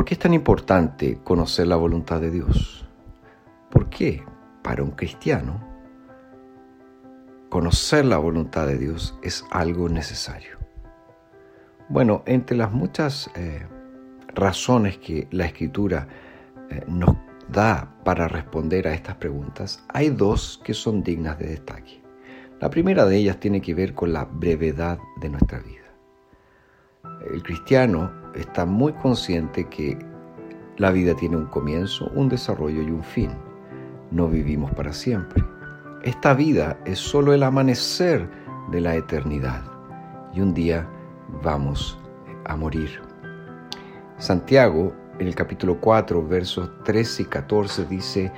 ¿Por qué es tan importante conocer la voluntad de Dios? ¿Por qué para un cristiano conocer la voluntad de Dios es algo necesario? Bueno, entre las muchas eh, razones que la escritura eh, nos da para responder a estas preguntas, hay dos que son dignas de destaque. La primera de ellas tiene que ver con la brevedad de nuestra vida. El cristiano está muy consciente que la vida tiene un comienzo, un desarrollo y un fin. No vivimos para siempre. Esta vida es solo el amanecer de la eternidad y un día vamos a morir. Santiago, en el capítulo 4, versos 13 y 14, dice,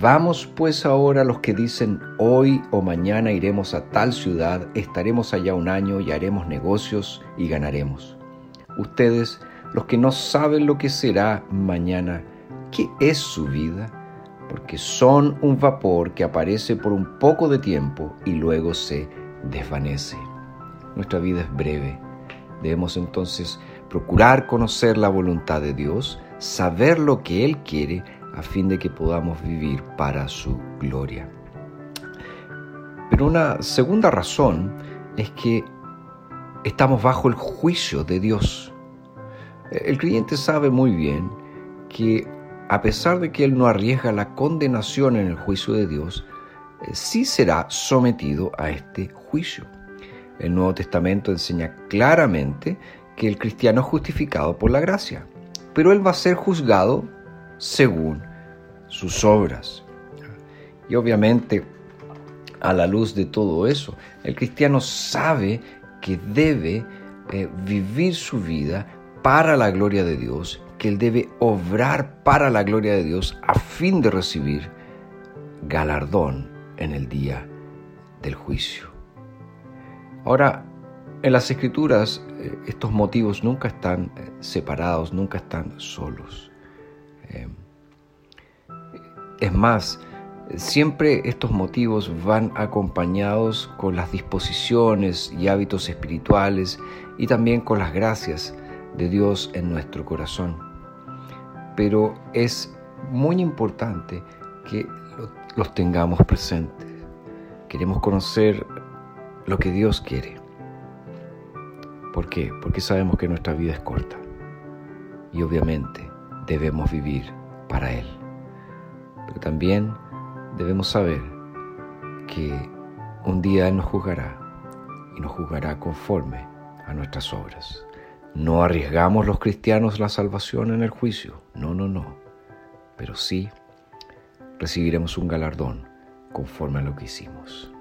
Vamos pues ahora los que dicen, hoy o mañana iremos a tal ciudad, estaremos allá un año y haremos negocios y ganaremos. Ustedes, los que no saben lo que será mañana, ¿qué es su vida? Porque son un vapor que aparece por un poco de tiempo y luego se desvanece. Nuestra vida es breve. Debemos entonces procurar conocer la voluntad de Dios, saber lo que Él quiere a fin de que podamos vivir para su gloria. Pero una segunda razón es que estamos bajo el juicio de Dios. El creyente sabe muy bien que a pesar de que él no arriesga la condenación en el juicio de Dios, eh, sí será sometido a este juicio. El Nuevo Testamento enseña claramente que el cristiano es justificado por la gracia, pero él va a ser juzgado según sus obras. Y obviamente, a la luz de todo eso, el cristiano sabe que debe eh, vivir su vida para la gloria de Dios, que él debe obrar para la gloria de Dios a fin de recibir galardón en el día del juicio. Ahora, en las escrituras eh, estos motivos nunca están eh, separados, nunca están solos. es más, Siempre estos motivos van acompañados con las disposiciones y hábitos espirituales y también con las gracias de Dios en nuestro corazón. Pero es muy importante que los tengamos presentes. Queremos conocer lo que Dios quiere. ¿Por qué? Porque sabemos que nuestra vida es corta y obviamente debemos vivir para Él. Pero también debemos saber que un día Él nos juzgará y nos juzgará conforme a nuestras obras. No arriesgamos los cristianos la salvación en el juicio, no, no, no, pero sí recibiremos un galardón conforme a lo que hicimos.